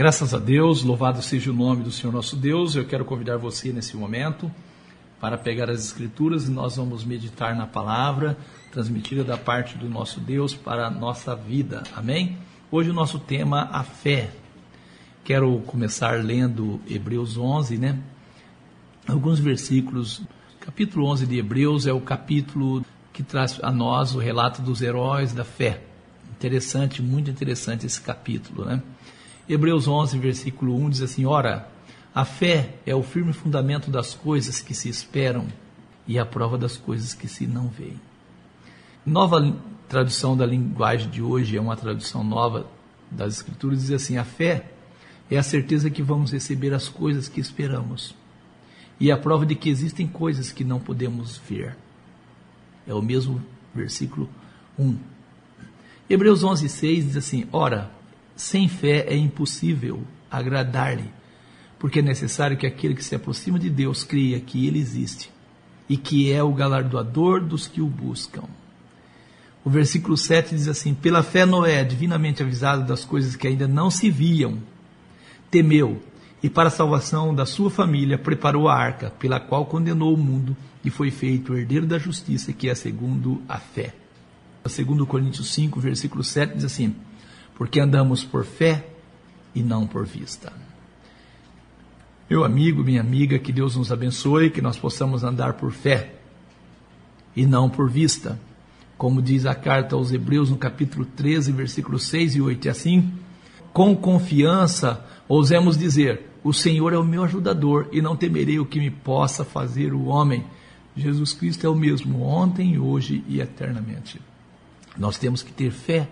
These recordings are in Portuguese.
Graças a Deus, louvado seja o nome do Senhor nosso Deus. Eu quero convidar você nesse momento para pegar as Escrituras e nós vamos meditar na palavra transmitida da parte do nosso Deus para a nossa vida. Amém? Hoje o nosso tema, a fé. Quero começar lendo Hebreus 11, né? Alguns versículos. Capítulo 11 de Hebreus é o capítulo que traz a nós o relato dos heróis da fé. Interessante, muito interessante esse capítulo, né? Hebreus 11, versículo 1 diz assim: Ora, a fé é o firme fundamento das coisas que se esperam e a prova das coisas que se não veem. Nova tradução da linguagem de hoje, é uma tradução nova das Escrituras, diz assim: A fé é a certeza que vamos receber as coisas que esperamos e a prova de que existem coisas que não podemos ver. É o mesmo versículo 1. Hebreus 11, 6 diz assim: Ora, sem fé é impossível agradar-lhe, porque é necessário que aquele que se aproxima de Deus creia que ele existe e que é o galardoador dos que o buscam. O versículo 7 diz assim: Pela fé, Noé, divinamente avisado das coisas que ainda não se viam, temeu e, para a salvação da sua família, preparou a arca, pela qual condenou o mundo e foi feito herdeiro da justiça, que é segundo a fé. Segundo Coríntios 5, versículo 7 diz assim: porque andamos por fé e não por vista. Meu amigo, minha amiga, que Deus nos abençoe, que nós possamos andar por fé e não por vista. Como diz a carta aos Hebreus no capítulo 13, versículos 6 e 8, e assim, com confiança, ousemos dizer: O Senhor é o meu ajudador e não temerei o que me possa fazer o homem. Jesus Cristo é o mesmo ontem, hoje e eternamente. Nós temos que ter fé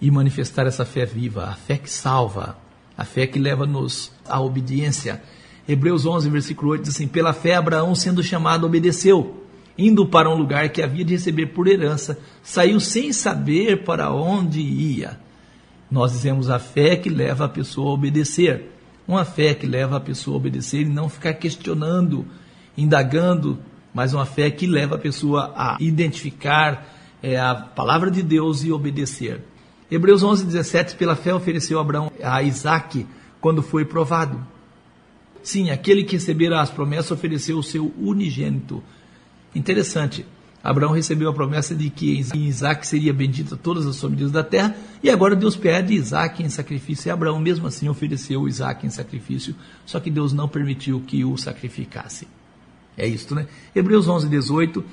e manifestar essa fé viva, a fé que salva, a fé que leva-nos à obediência. Hebreus 11, versículo 8 diz assim: Pela fé, Abraão, sendo chamado, obedeceu, indo para um lugar que havia de receber por herança, saiu sem saber para onde ia. Nós dizemos a fé que leva a pessoa a obedecer, uma fé que leva a pessoa a obedecer e não ficar questionando, indagando, mas uma fé que leva a pessoa a identificar é, a palavra de Deus e obedecer. Hebreus 11, 17, pela fé ofereceu Abraão a Isaac quando foi provado. Sim, aquele que recebera as promessas ofereceu o seu unigênito. Interessante, Abraão recebeu a promessa de que em Isaac seria bendita todas as famílias da terra, e agora Deus pede Isaac em sacrifício, e Abraão mesmo assim ofereceu Isaac em sacrifício, só que Deus não permitiu que o sacrificasse. É isto, né? Hebreus 11, 18,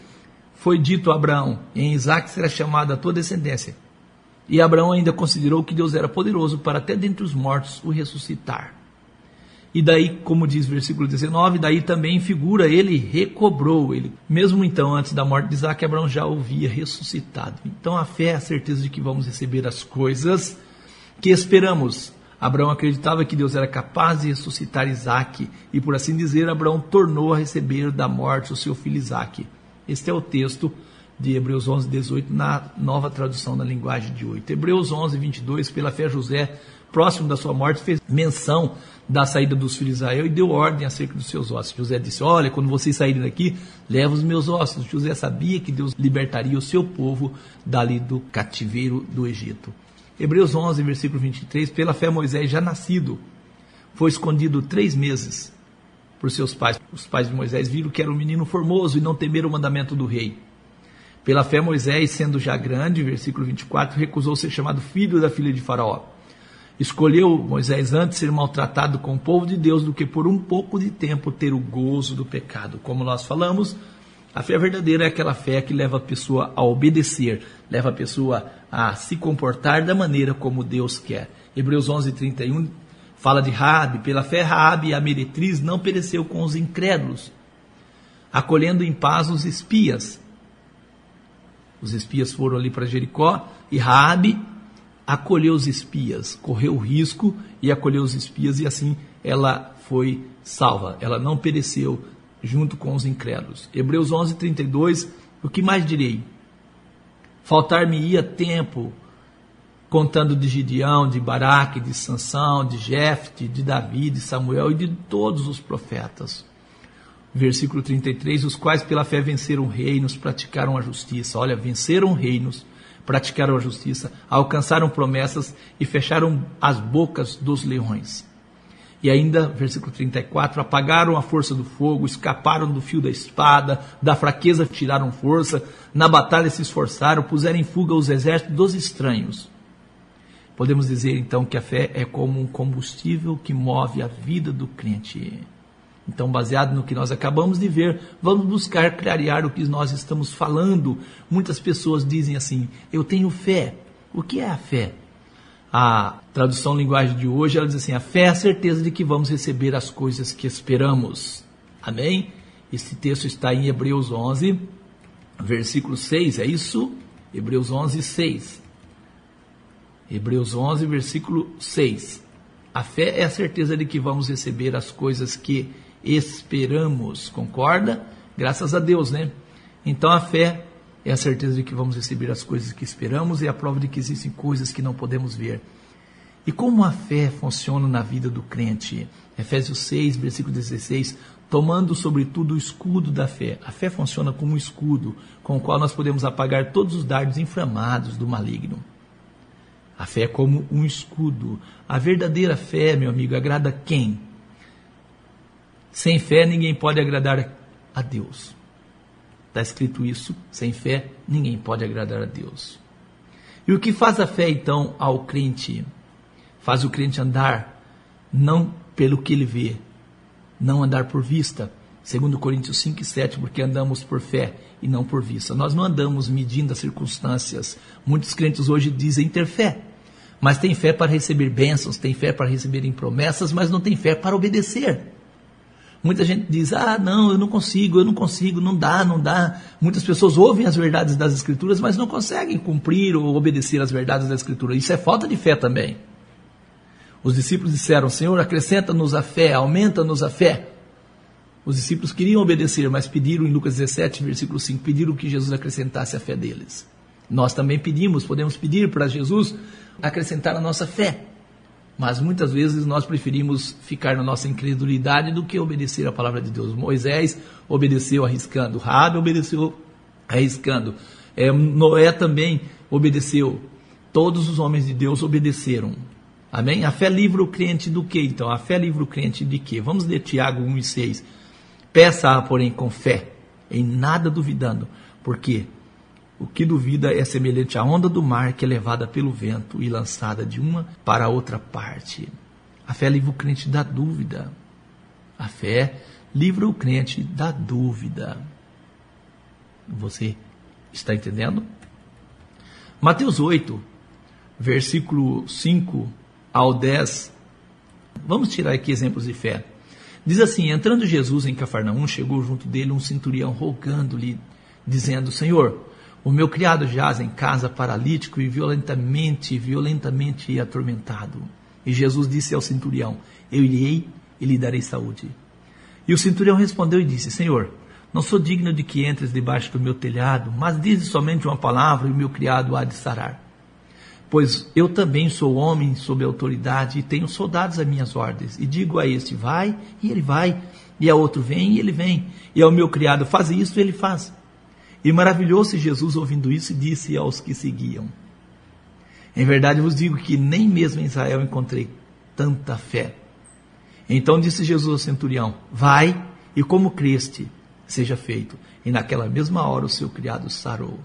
foi dito a Abraão, em Isaac será chamada a tua descendência, e Abraão ainda considerou que Deus era poderoso para até dentre os mortos o ressuscitar. E daí, como diz versículo 19, daí também figura ele recobrou ele. Mesmo então, antes da morte de Isaac, Abraão já o via ressuscitado. Então a fé é a certeza de que vamos receber as coisas que esperamos. Abraão acreditava que Deus era capaz de ressuscitar Isaac, e por assim dizer, Abraão tornou a receber da morte o seu filho Isaac. Este é o texto de Hebreus 11, 18, na nova tradução na linguagem de 8. Hebreus 11, 22, pela fé José, próximo da sua morte, fez menção da saída dos filhos de Israel e deu ordem acerca dos seus ossos. José disse: Olha, quando vocês saírem daqui, leva os meus ossos. José sabia que Deus libertaria o seu povo dali do cativeiro do Egito. Hebreus 11, versículo 23, pela fé Moisés, já nascido, foi escondido três meses por seus pais. Os pais de Moisés viram que era um menino formoso e não temeram o mandamento do rei. Pela fé, Moisés, sendo já grande, versículo 24, recusou ser chamado filho da filha de Faraó. Escolheu Moisés antes ser maltratado com o povo de Deus do que por um pouco de tempo ter o gozo do pecado. Como nós falamos, a fé verdadeira é aquela fé que leva a pessoa a obedecer, leva a pessoa a se comportar da maneira como Deus quer. Hebreus 11, 31 fala de Raabe. Pela fé, Raabe, a meretriz, não pereceu com os incrédulos, acolhendo em paz os espias os espias foram ali para Jericó e Raabe acolheu os espias, correu o risco e acolheu os espias e assim ela foi salva. Ela não pereceu junto com os incrédulos. Hebreus 11:32, o que mais direi? Faltar-me-ia tempo contando de Gideão, de Baraque, de Sansão, de Jefte, de Davi, de Samuel e de todos os profetas versículo 33, os quais pela fé venceram reinos, praticaram a justiça. Olha, venceram reinos, praticaram a justiça, alcançaram promessas e fecharam as bocas dos leões. E ainda, versículo 34, apagaram a força do fogo, escaparam do fio da espada, da fraqueza tiraram força, na batalha se esforçaram, puseram em fuga os exércitos dos estranhos. Podemos dizer então que a fé é como um combustível que move a vida do crente. Então, baseado no que nós acabamos de ver, vamos buscar clarear o que nós estamos falando. Muitas pessoas dizem assim: Eu tenho fé. O que é a fé? A tradução linguagem de hoje, ela diz assim: a fé é a certeza de que vamos receber as coisas que esperamos. Amém? Esse texto está em Hebreus 11, versículo 6, é isso? Hebreus 11, 6. Hebreus 11, versículo 6. A fé é a certeza de que vamos receber as coisas que esperamos, concorda? Graças a Deus, né? Então a fé é a certeza de que vamos receber as coisas que esperamos e a prova de que existem coisas que não podemos ver. E como a fé funciona na vida do crente? Efésios 6, versículo 16, tomando sobretudo o escudo da fé. A fé funciona como um escudo com o qual nós podemos apagar todos os dardos inflamados do maligno. A fé é como um escudo. A verdadeira fé, meu amigo, agrada quem? Sem fé ninguém pode agradar a Deus. Está escrito isso, sem fé ninguém pode agradar a Deus. E o que faz a fé então ao crente? Faz o crente andar não pelo que ele vê, não andar por vista. Segundo Coríntios 5 e 7, porque andamos por fé e não por vista. Nós não andamos medindo as circunstâncias. Muitos crentes hoje dizem ter fé, mas tem fé para receber bênçãos, tem fé para receberem promessas, mas não tem fé para obedecer. Muita gente diz: ah, não, eu não consigo, eu não consigo, não dá, não dá. Muitas pessoas ouvem as verdades das Escrituras, mas não conseguem cumprir ou obedecer as verdades da Escritura. Isso é falta de fé também. Os discípulos disseram: Senhor, acrescenta-nos a fé, aumenta-nos a fé. Os discípulos queriam obedecer, mas pediram em Lucas 17, versículo 5, pediram que Jesus acrescentasse a fé deles. Nós também pedimos, podemos pedir para Jesus acrescentar a nossa fé. Mas muitas vezes nós preferimos ficar na nossa incredulidade do que obedecer a palavra de Deus. Moisés obedeceu arriscando, Rabi obedeceu arriscando, é, Noé também obedeceu. Todos os homens de Deus obedeceram. Amém? A fé livra o crente do que então? A fé livra o crente de quê? Vamos ler Tiago 1 e 6. Peça, porém, com fé, em nada duvidando. Por quê? O que duvida é semelhante à onda do mar que é levada pelo vento e lançada de uma para outra parte. A fé livra o crente da dúvida. A fé livra o crente da dúvida. Você está entendendo? Mateus 8, versículo 5 ao 10. Vamos tirar aqui exemplos de fé. Diz assim: Entrando Jesus em Cafarnaum, chegou junto dele um centurião rogando-lhe, dizendo: Senhor, o meu criado jaz em casa paralítico e violentamente, violentamente atormentado. E Jesus disse ao centurião: Eu irei e lhe darei saúde. E o centurião respondeu e disse: Senhor, não sou digno de que entres debaixo do meu telhado, mas dize somente uma palavra e o meu criado há de sarar. Pois eu também sou homem sob autoridade e tenho soldados às minhas ordens. E digo a este: vai, e ele vai. E a outro: vem, e ele vem. E ao meu criado: faz isto, e ele faz. E maravilhou-se Jesus ouvindo isso e disse aos que seguiam: Em verdade vos digo que nem mesmo em Israel encontrei tanta fé. Então disse Jesus ao centurião: Vai e como creste, seja feito. E naquela mesma hora o seu criado sarou.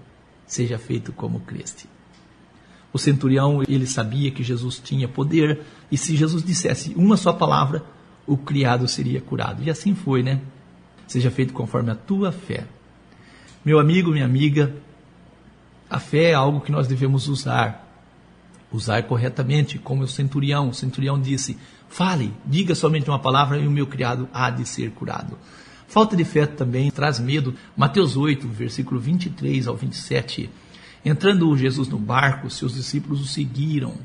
Seja feito como creste. O centurião, ele sabia que Jesus tinha poder, e se Jesus dissesse uma só palavra, o criado seria curado. E assim foi, né? Seja feito conforme a tua fé. Meu amigo, minha amiga, a fé é algo que nós devemos usar, usar corretamente, como o centurião. O centurião disse: Fale, diga somente uma palavra e o meu criado há de ser curado. Falta de fé também traz medo. Mateus 8, versículo 23 ao 27. Entrando Jesus no barco, seus discípulos o seguiram.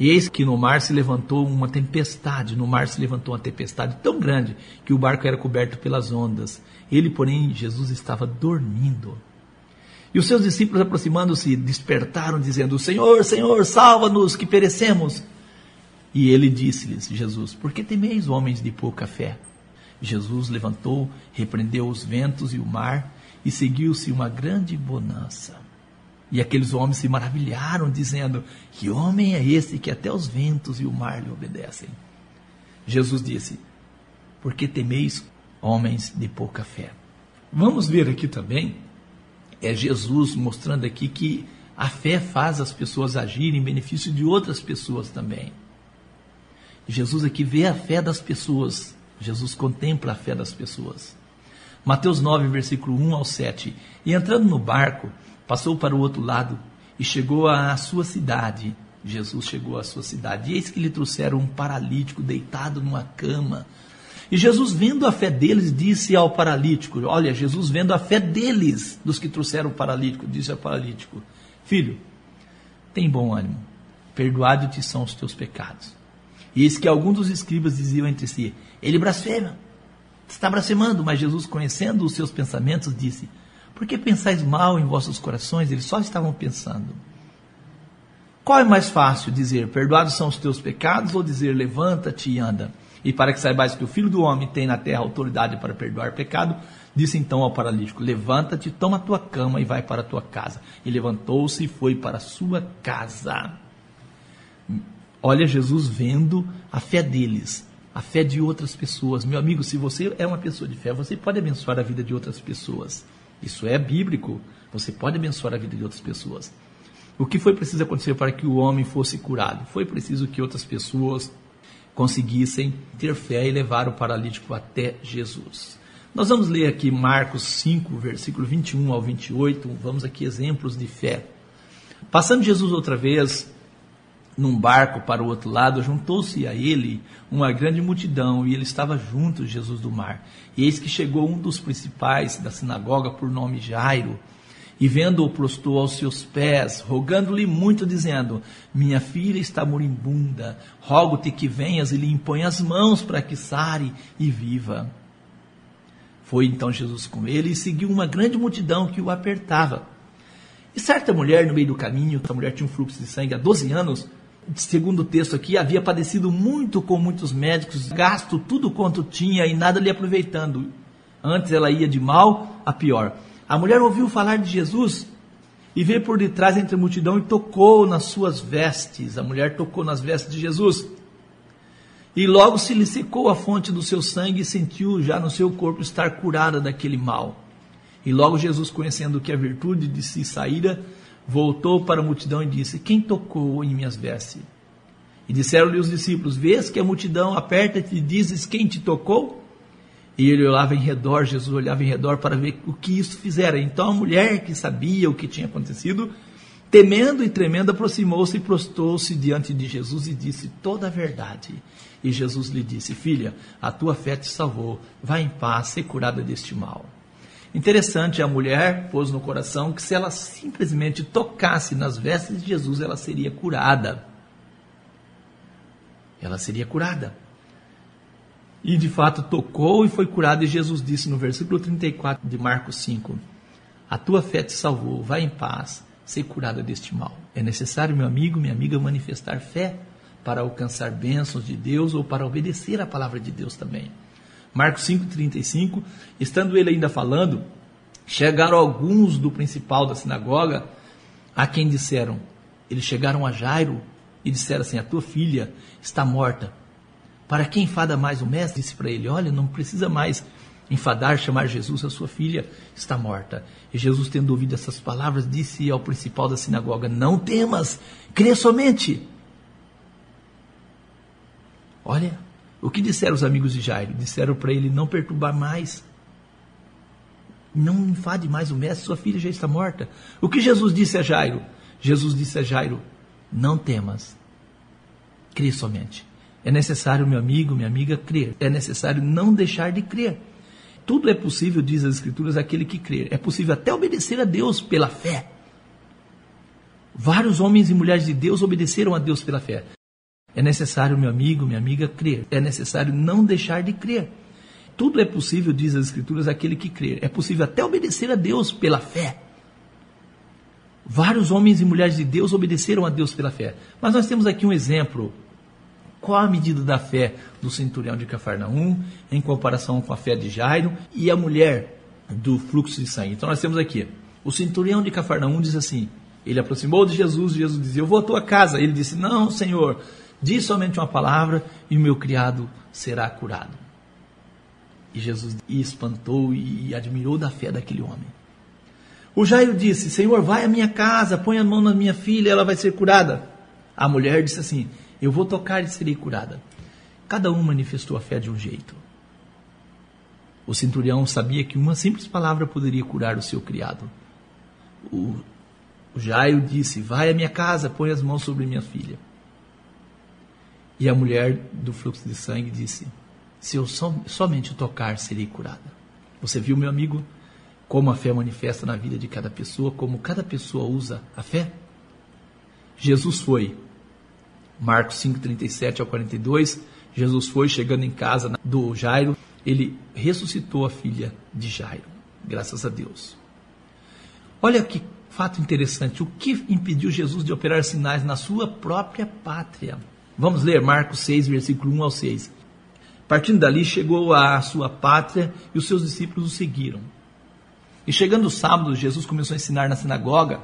E eis que no mar se levantou uma tempestade, no mar se levantou uma tempestade tão grande que o barco era coberto pelas ondas. Ele, porém, Jesus estava dormindo. E os seus discípulos, aproximando-se, despertaram, dizendo: Senhor, Senhor, salva-nos, que perecemos. E ele disse-lhes: Jesus, por que temeis, homens de pouca fé? Jesus levantou, repreendeu os ventos e o mar, e seguiu-se uma grande bonança. E aqueles homens se maravilharam, dizendo: Que homem é esse que até os ventos e o mar lhe obedecem? Jesus disse: Porque temeis homens de pouca fé. Vamos ver aqui também, é Jesus mostrando aqui que a fé faz as pessoas agirem em benefício de outras pessoas também. Jesus aqui vê a fé das pessoas. Jesus contempla a fé das pessoas. Mateus 9, versículo 1 ao 7. E entrando no barco, passou para o outro lado e chegou à sua cidade. Jesus chegou à sua cidade. E eis que lhe trouxeram um paralítico deitado numa cama. E Jesus, vendo a fé deles, disse ao paralítico: Olha, Jesus, vendo a fé deles, dos que trouxeram o paralítico, disse ao paralítico: Filho, tem bom ânimo, perdoados-te são os teus pecados. E eis que alguns dos escribas diziam entre si: Ele blasfema, está blasfemando. Mas Jesus, conhecendo os seus pensamentos, disse: por que pensais mal em vossos corações? Eles só estavam pensando. Qual é mais fácil dizer, perdoados são os teus pecados, ou dizer, levanta-te e anda? E para que saibais que o Filho do Homem tem na terra autoridade para perdoar pecado, disse então ao paralítico: Levanta-te, toma a tua cama e vai para a tua casa. E levantou-se e foi para a sua casa. Olha Jesus vendo a fé deles, a fé de outras pessoas. Meu amigo, se você é uma pessoa de fé, você pode abençoar a vida de outras pessoas. Isso é bíblico. Você pode abençoar a vida de outras pessoas. O que foi preciso acontecer para que o homem fosse curado? Foi preciso que outras pessoas conseguissem ter fé e levar o paralítico até Jesus. Nós vamos ler aqui Marcos 5, versículo 21 ao 28. Vamos aqui exemplos de fé. Passando Jesus outra vez num barco para o outro lado, juntou-se a ele uma grande multidão e ele estava junto Jesus do mar. E eis que chegou um dos principais da sinagoga, por nome Jairo, e vendo-o prostou aos seus pés, rogando-lhe muito, dizendo: Minha filha está moribunda, rogo-te que venhas e lhe impõe as mãos para que sare e viva. Foi então Jesus com ele e seguiu uma grande multidão que o apertava. E certa mulher no meio do caminho, a mulher tinha um fluxo de sangue há 12 anos, segundo o texto aqui, havia padecido muito com muitos médicos, gasto tudo quanto tinha e nada lhe aproveitando. Antes ela ia de mal a pior. A mulher ouviu falar de Jesus e veio por detrás entre a multidão e tocou nas suas vestes. A mulher tocou nas vestes de Jesus. E logo se lhe secou a fonte do seu sangue e sentiu já no seu corpo estar curada daquele mal. E logo Jesus, conhecendo que a virtude de si saíra, voltou para a multidão e disse: Quem tocou em minhas vestes? E disseram-lhe os discípulos: Vês que a multidão aperta-te e dizes: Quem te tocou? E ele olhava em redor, Jesus olhava em redor para ver o que isso fizera. Então a mulher que sabia o que tinha acontecido, temendo e tremendo, aproximou-se e prostou-se diante de Jesus e disse toda a verdade. E Jesus lhe disse: Filha, a tua fé te salvou, vá em paz, ser curada deste mal. Interessante, a mulher pôs no coração que se ela simplesmente tocasse nas vestes de Jesus, ela seria curada. Ela seria curada. E de fato tocou e foi curada, e Jesus disse no versículo 34 de Marcos 5: A tua fé te salvou, vai em paz, ser curada deste mal. É necessário, meu amigo, minha amiga, manifestar fé para alcançar bênçãos de Deus ou para obedecer a palavra de Deus também. Marcos 5,35, estando ele ainda falando, chegaram alguns do principal da sinagoga, a quem disseram, eles chegaram a Jairo e disseram assim: A tua filha está morta. Para quem enfada mais o mestre? Disse para ele: Olha, não precisa mais enfadar, chamar Jesus, a sua filha está morta. E Jesus, tendo ouvido essas palavras, disse ao principal da sinagoga: Não temas, crê somente. Olha, o que disseram os amigos de Jairo? Disseram para ele não perturbar mais. Não enfade mais o mestre, sua filha já está morta. O que Jesus disse a Jairo? Jesus disse a Jairo: Não temas, crê somente. É necessário, meu amigo, minha amiga, crer. É necessário não deixar de crer. Tudo é possível, diz as Escrituras, aquele que crer. É possível até obedecer a Deus pela fé. Vários homens e mulheres de Deus obedeceram a Deus pela fé. É necessário, meu amigo, minha amiga, crer. É necessário não deixar de crer. Tudo é possível, diz as Escrituras, aquele que crer. É possível até obedecer a Deus pela fé. Vários homens e mulheres de Deus obedeceram a Deus pela fé. Mas nós temos aqui um exemplo. Qual a medida da fé do centurião de Cafarnaum em comparação com a fé de Jairo e a mulher do fluxo de sangue? Então nós temos aqui, o centurião de Cafarnaum diz assim: Ele aproximou de Jesus, Jesus dizia: Eu vou à tua casa. Ele disse: Não, Senhor, diz somente uma palavra e o meu criado será curado. E Jesus espantou e admirou da fé daquele homem. O Jairo disse: Senhor, vai à minha casa, põe a mão na minha filha, ela vai ser curada. A mulher disse assim: Eu vou tocar e serei curada. Cada um manifestou a fé de um jeito. O centurião sabia que uma simples palavra poderia curar o seu criado. O, o Jairo disse: Vai à minha casa, põe as mãos sobre minha filha. E a mulher do fluxo de sangue disse: Se eu som, somente tocar, serei curada. Você viu, meu amigo, como a fé manifesta na vida de cada pessoa, como cada pessoa usa a fé? Jesus foi. Marcos 5, 37 ao 42. Jesus foi chegando em casa do Jairo ele ressuscitou a filha de Jairo. Graças a Deus. Olha que fato interessante. O que impediu Jesus de operar sinais na sua própria pátria? Vamos ler Marcos 6, versículo 1 ao 6. Partindo dali, chegou à sua pátria e os seus discípulos o seguiram. E chegando o sábado, Jesus começou a ensinar na sinagoga.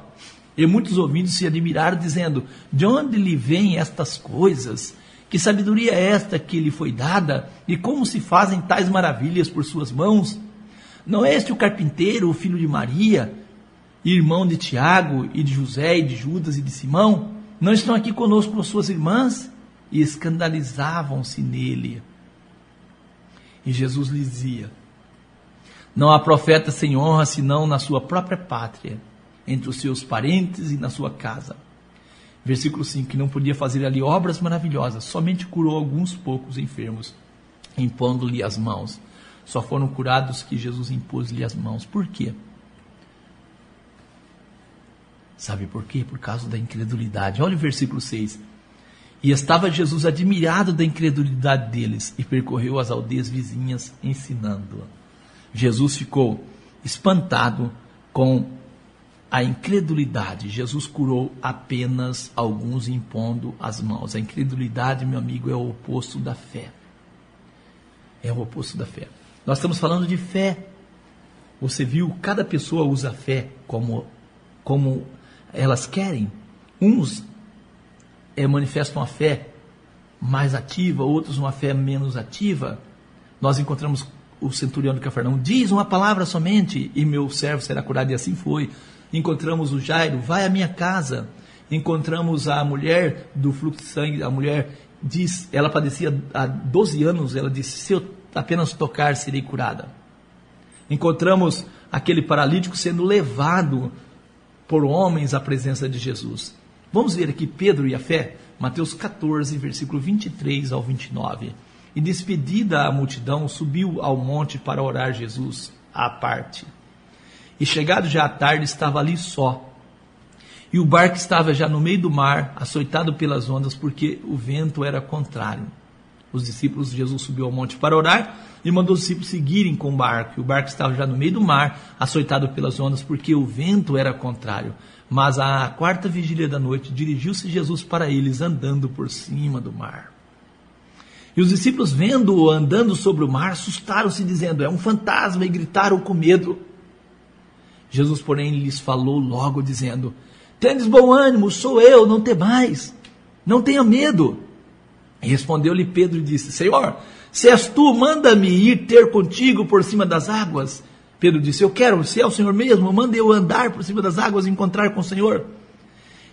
E muitos ouvindo se admiraram, dizendo: De onde lhe vêm estas coisas? Que sabedoria é esta que lhe foi dada? E como se fazem tais maravilhas por suas mãos? Não é este o carpinteiro, o filho de Maria, irmão de Tiago, e de José, e de Judas, e de Simão? Não estão aqui conosco as suas irmãs? E escandalizavam-se nele. E Jesus lhes dizia: Não há profeta sem honra senão na sua própria pátria, entre os seus parentes e na sua casa. Versículo 5: que não podia fazer ali obras maravilhosas, somente curou alguns poucos enfermos, impondo-lhe as mãos. Só foram curados que Jesus impôs-lhe as mãos. Por quê? Sabe por quê? Por causa da incredulidade. Olha o versículo 6. E estava Jesus admirado da incredulidade deles e percorreu as aldeias vizinhas ensinando. Jesus ficou espantado com a incredulidade. Jesus curou apenas alguns impondo as mãos. A incredulidade, meu amigo, é o oposto da fé. É o oposto da fé. Nós estamos falando de fé. Você viu, cada pessoa usa a fé como, como elas querem. Uns é, manifestam a fé mais ativa, outros uma fé menos ativa. Nós encontramos o centurião de Cafarnaum, diz uma palavra somente e meu servo será curado, e assim foi encontramos o Jairo, vai à minha casa. Encontramos a mulher do fluxo de sangue, a mulher diz, ela padecia há 12 anos, ela disse: Se eu apenas tocar, serei curada. Encontramos aquele paralítico sendo levado por homens à presença de Jesus. Vamos ver aqui Pedro e a fé, Mateus 14, versículo 23 ao 29. E despedida a multidão, subiu ao monte para orar Jesus à parte. E chegado já à tarde, estava ali só. E o barco estava já no meio do mar, açoitado pelas ondas, porque o vento era contrário. Os discípulos Jesus subiu ao monte para orar e mandou os discípulos seguirem com o barco. E o barco estava já no meio do mar, açoitado pelas ondas, porque o vento era contrário. Mas à quarta vigília da noite, dirigiu-se Jesus para eles, andando por cima do mar. E os discípulos, vendo-o andando sobre o mar, assustaram-se, dizendo: É um fantasma, e gritaram com medo. Jesus, porém, lhes falou logo, dizendo: Tendes bom ânimo, sou eu, não temais, não tenha medo. Respondeu-lhe Pedro e disse: Senhor, se és tu, manda-me ir ter contigo por cima das águas. Pedro disse: Eu quero, se é o Senhor mesmo, manda eu andar por cima das águas e encontrar com o Senhor.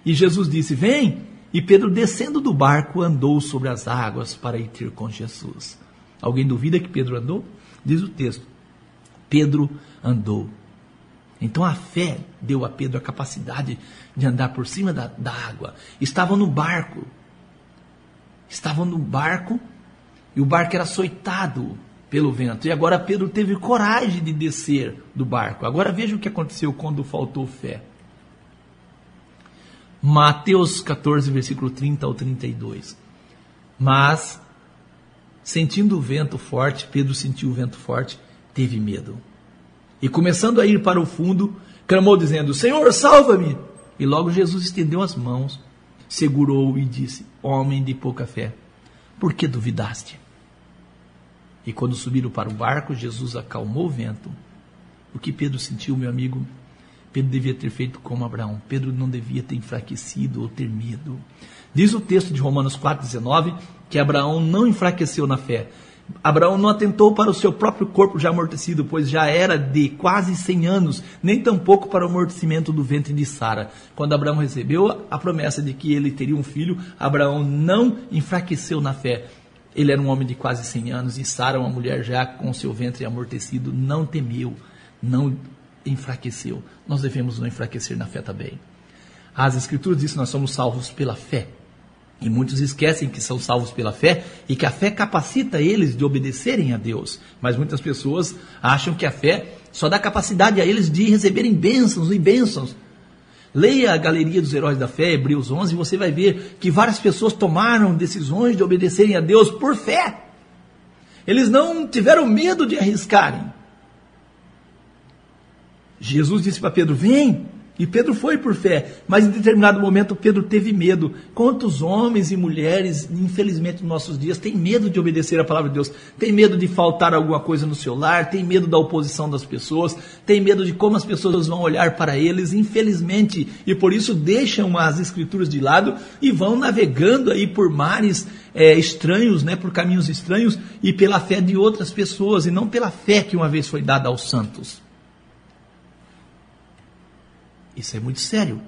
E Jesus disse: Vem. E Pedro, descendo do barco, andou sobre as águas para ir ter com Jesus. Alguém duvida que Pedro andou? Diz o texto: Pedro andou então a fé deu a Pedro a capacidade de andar por cima da, da água. Estavam no barco. Estavam no barco e o barco era açoitado pelo vento. E agora Pedro teve coragem de descer do barco. Agora veja o que aconteceu quando faltou fé. Mateus 14, versículo 30 ao 32. Mas, sentindo o vento forte, Pedro sentiu o vento forte, teve medo e começando a ir para o fundo, clamou dizendo: Senhor, salva-me! E logo Jesus estendeu as mãos, segurou-o e disse: Homem de pouca fé, por que duvidaste? E quando subiram para o barco, Jesus acalmou o vento. O que Pedro sentiu, meu amigo, Pedro devia ter feito como Abraão. Pedro não devia ter enfraquecido ou ter medo. Diz o texto de Romanos 4,19 que Abraão não enfraqueceu na fé. Abraão não atentou para o seu próprio corpo já amortecido, pois já era de quase 100 anos, nem tampouco para o amortecimento do ventre de Sara. Quando Abraão recebeu a promessa de que ele teria um filho, Abraão não enfraqueceu na fé. Ele era um homem de quase 100 anos e Sara, uma mulher já com seu ventre amortecido, não temeu, não enfraqueceu. Nós devemos não enfraquecer na fé também. As Escrituras dizem que nós somos salvos pela fé. E muitos esquecem que são salvos pela fé e que a fé capacita eles de obedecerem a Deus. Mas muitas pessoas acham que a fé só dá capacidade a eles de receberem bênçãos e bênçãos. Leia a Galeria dos Heróis da Fé, Hebreus 11, e você vai ver que várias pessoas tomaram decisões de obedecerem a Deus por fé. Eles não tiveram medo de arriscarem. Jesus disse para Pedro: Vem. E Pedro foi por fé, mas em determinado momento Pedro teve medo. Quantos homens e mulheres, infelizmente, nos nossos dias, têm medo de obedecer a palavra de Deus? Tem medo de faltar alguma coisa no seu lar, tem medo da oposição das pessoas, tem medo de como as pessoas vão olhar para eles, infelizmente, e por isso deixam as escrituras de lado e vão navegando aí por mares é, estranhos, né, por caminhos estranhos e pela fé de outras pessoas, e não pela fé que uma vez foi dada aos santos. Isso é muito sério.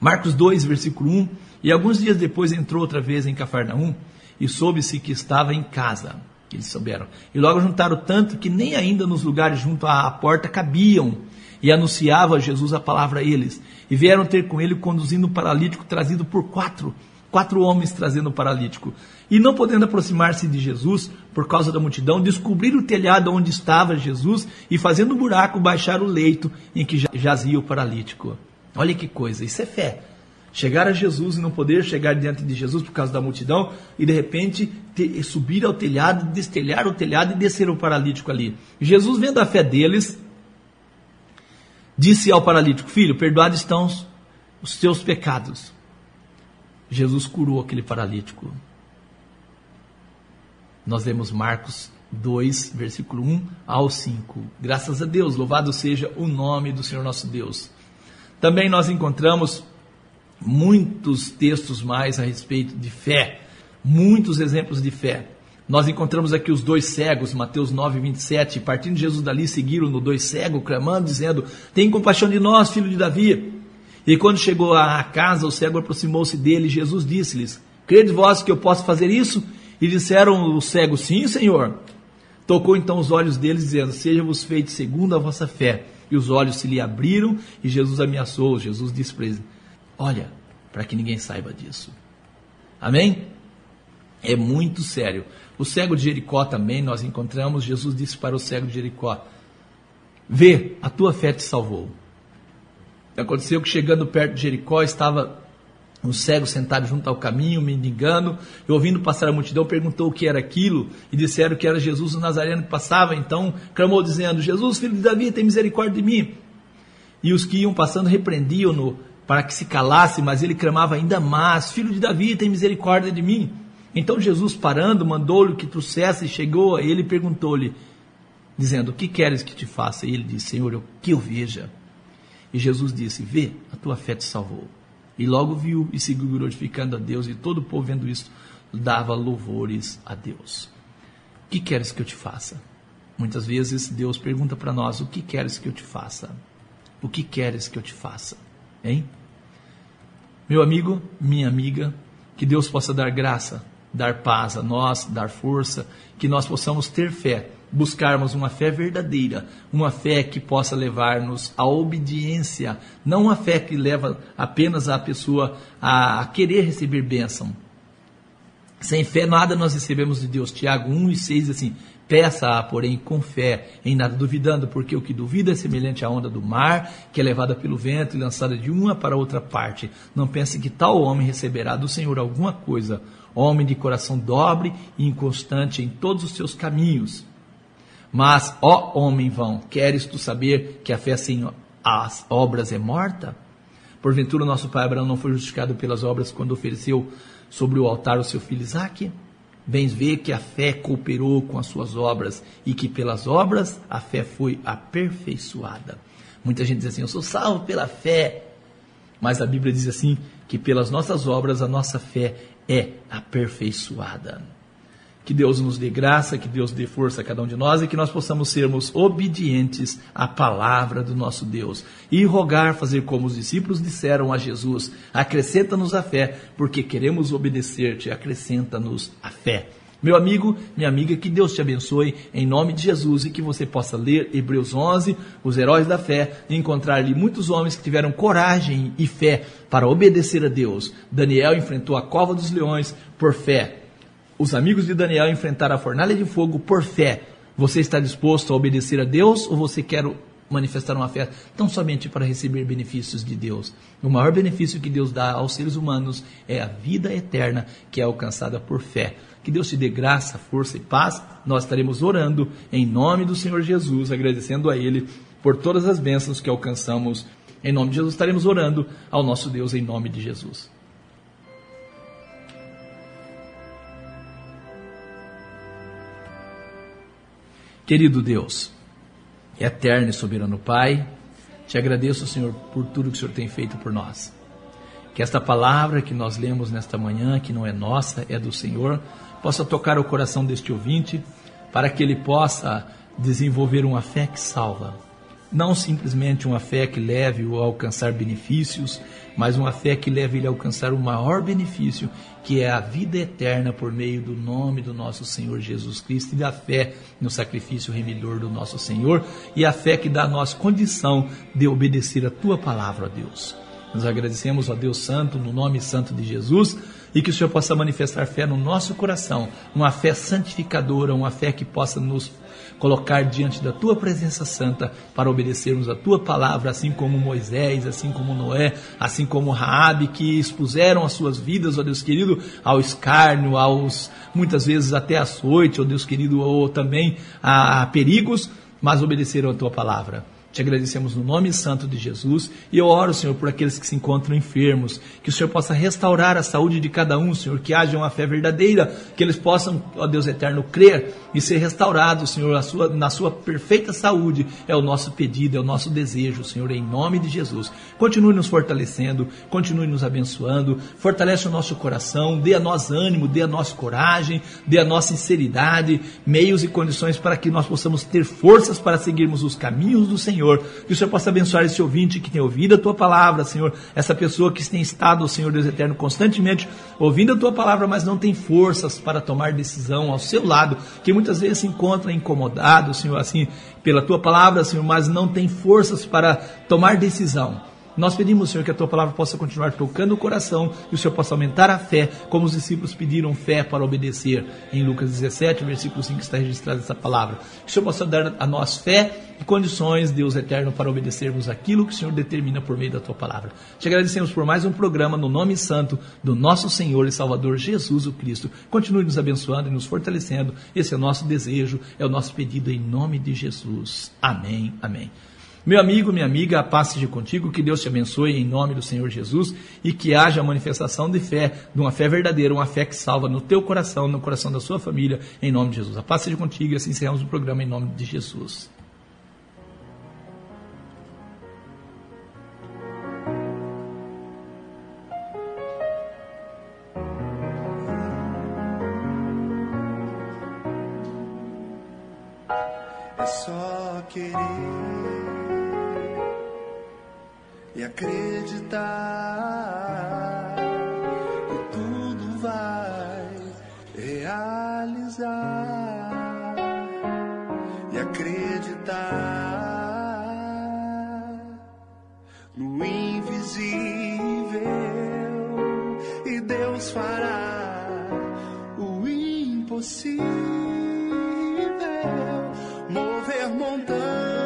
Marcos 2, versículo 1. E alguns dias depois entrou outra vez em Cafarnaum e soube-se que estava em casa. Eles souberam. E logo juntaram tanto que nem ainda nos lugares junto à porta cabiam. E anunciava Jesus a palavra a eles. E vieram ter com ele conduzindo o paralítico trazido por quatro. Quatro homens trazendo o paralítico. E não podendo aproximar-se de Jesus, por causa da multidão, descobriram o telhado onde estava Jesus e, fazendo um buraco, baixaram o leito em que jazia o paralítico. Olha que coisa, isso é fé. Chegar a Jesus e não poder chegar diante de Jesus por causa da multidão e de repente ter, subir ao telhado, destelhar o telhado e descer o paralítico ali. Jesus, vendo a fé deles, disse ao paralítico: Filho, perdoados estão os teus pecados. Jesus curou aquele paralítico. Nós vemos Marcos 2, versículo 1 ao 5. Graças a Deus, louvado seja o nome do Senhor nosso Deus. Também nós encontramos muitos textos mais a respeito de fé, muitos exemplos de fé. Nós encontramos aqui os dois cegos, Mateus 9, 27. Partindo Jesus dali, seguiram no dois cegos, clamando, dizendo: Tem compaixão de nós, filho de Davi. E quando chegou à casa, o cego aproximou-se dele e Jesus disse-lhes: Crede vós que eu posso fazer isso? E disseram o cego: Sim, Senhor. Tocou então os olhos deles, dizendo: Seja-vos feito segundo a vossa fé. E os olhos se lhe abriram e Jesus ameaçou. Jesus disse para eles: Olha, para que ninguém saiba disso. Amém? É muito sério. O cego de Jericó também nós encontramos. Jesus disse para o cego de Jericó: Vê, a tua fé te salvou. Aconteceu que chegando perto de Jericó estava um cego sentado junto ao caminho, mendigando, e ouvindo passar a multidão, perguntou o que era aquilo, e disseram que era Jesus o Nazareno que passava. Então clamou, dizendo: Jesus, filho de Davi, tem misericórdia de mim. E os que iam passando repreendiam-no para que se calasse, mas ele clamava ainda mais: Filho de Davi, tem misericórdia de mim. Então Jesus, parando, mandou-lhe que trouxesse, e chegou a ele e perguntou-lhe, dizendo: O que queres que te faça? E ele disse: Senhor, o que eu veja. E Jesus disse: Vê, a tua fé te salvou. E logo viu e seguiu glorificando a Deus, e todo o povo vendo isso dava louvores a Deus. O que queres que eu te faça? Muitas vezes Deus pergunta para nós: O que queres que eu te faça? O que queres que eu te faça? Hein? Meu amigo, minha amiga, que Deus possa dar graça, dar paz a nós, dar força, que nós possamos ter fé buscarmos uma fé verdadeira, uma fé que possa levar-nos à obediência, não uma fé que leva apenas a pessoa a, querer receber bênção. Sem fé nada nós recebemos de Deus. Tiago 1 e 6 assim: Peça, porém, com fé, em nada duvidando, porque o que duvida é semelhante à onda do mar, que é levada pelo vento e lançada de uma para outra parte. Não pense que tal homem receberá do Senhor alguma coisa. Homem de coração dobre e inconstante em todos os seus caminhos. Mas, ó homem vão, queres tu saber que a fé sem as obras é morta? Porventura, nosso pai Abraão não foi justificado pelas obras quando ofereceu sobre o altar o seu filho Isaque? Vens ver que a fé cooperou com as suas obras e que pelas obras a fé foi aperfeiçoada. Muita gente diz assim: Eu sou salvo pela fé. Mas a Bíblia diz assim: que pelas nossas obras a nossa fé é aperfeiçoada. Que Deus nos dê graça, que Deus dê força a cada um de nós e que nós possamos sermos obedientes à palavra do nosso Deus. E rogar, fazer como os discípulos disseram a Jesus: acrescenta-nos a fé, porque queremos obedecer-te, acrescenta-nos a fé. Meu amigo, minha amiga, que Deus te abençoe em nome de Jesus e que você possa ler Hebreus 11, os heróis da fé, e encontrar ali muitos homens que tiveram coragem e fé para obedecer a Deus. Daniel enfrentou a cova dos leões por fé. Os amigos de Daniel enfrentaram a fornalha de fogo por fé. Você está disposto a obedecer a Deus ou você quer manifestar uma fé tão somente para receber benefícios de Deus. O maior benefício que Deus dá aos seres humanos é a vida eterna que é alcançada por fé. Que Deus te dê graça, força e paz. Nós estaremos orando em nome do Senhor Jesus, agradecendo a Ele por todas as bênçãos que alcançamos. Em nome de Jesus, estaremos orando ao nosso Deus em nome de Jesus. Querido Deus, eterno e soberano Pai, te agradeço, Senhor, por tudo que o Senhor tem feito por nós. Que esta palavra que nós lemos nesta manhã, que não é nossa, é do Senhor, possa tocar o coração deste ouvinte, para que ele possa desenvolver uma fé que salva. Não simplesmente uma fé que leve-o a alcançar benefícios, mas uma fé que leve ele a alcançar o maior benefício, que é a vida eterna por meio do nome do nosso Senhor Jesus Cristo e da fé no sacrifício remidor do nosso Senhor e a fé que dá a nós condição de obedecer a tua palavra, ó Deus. Nos agradecemos, ó Deus Santo, no nome santo de Jesus e que o Senhor possa manifestar fé no nosso coração, uma fé santificadora, uma fé que possa nos colocar diante da tua presença santa para obedecermos a tua palavra, assim como Moisés, assim como Noé, assim como Raabe, que expuseram as suas vidas, ó Deus querido, ao escárnio, aos muitas vezes até açoite, ó Deus querido, ou também a perigos, mas obedeceram a tua palavra. Te agradecemos no nome santo de Jesus e eu oro, Senhor, por aqueles que se encontram enfermos, que o Senhor possa restaurar a saúde de cada um, Senhor, que haja uma fé verdadeira, que eles possam, ó Deus eterno, crer e ser restaurados, Senhor, sua, na sua perfeita saúde. É o nosso pedido, é o nosso desejo, Senhor, em nome de Jesus. Continue nos fortalecendo, continue nos abençoando, fortalece o nosso coração, dê a nós ânimo, dê a nós coragem, dê a nós sinceridade, meios e condições para que nós possamos ter forças para seguirmos os caminhos do Senhor Senhor. Que o Senhor possa abençoar esse ouvinte que tem ouvido a tua palavra, Senhor. Essa pessoa que tem estado, Senhor Deus eterno, constantemente ouvindo a tua palavra, mas não tem forças para tomar decisão ao seu lado, que muitas vezes se encontra incomodado, Senhor, assim, pela tua palavra, Senhor, mas não tem forças para tomar decisão. Nós pedimos, Senhor, que a tua palavra possa continuar tocando o coração e o Senhor possa aumentar a fé, como os discípulos pediram fé para obedecer. Em Lucas 17, versículo 5 está registrada essa palavra. Que o Senhor possa dar a nós fé e condições, Deus eterno, para obedecermos aquilo que o Senhor determina por meio da tua palavra. Te agradecemos por mais um programa no nome santo do nosso Senhor e Salvador Jesus o Cristo. Continue nos abençoando e nos fortalecendo. Esse é o nosso desejo, é o nosso pedido em nome de Jesus. Amém. Amém. Meu amigo, minha amiga, a paz seja contigo, que Deus te abençoe em nome do Senhor Jesus e que haja a manifestação de fé, de uma fé verdadeira, uma fé que salva no teu coração, no coração da sua família, em nome de Jesus. A paz seja contigo e assim encerramos o programa em nome de Jesus. contar.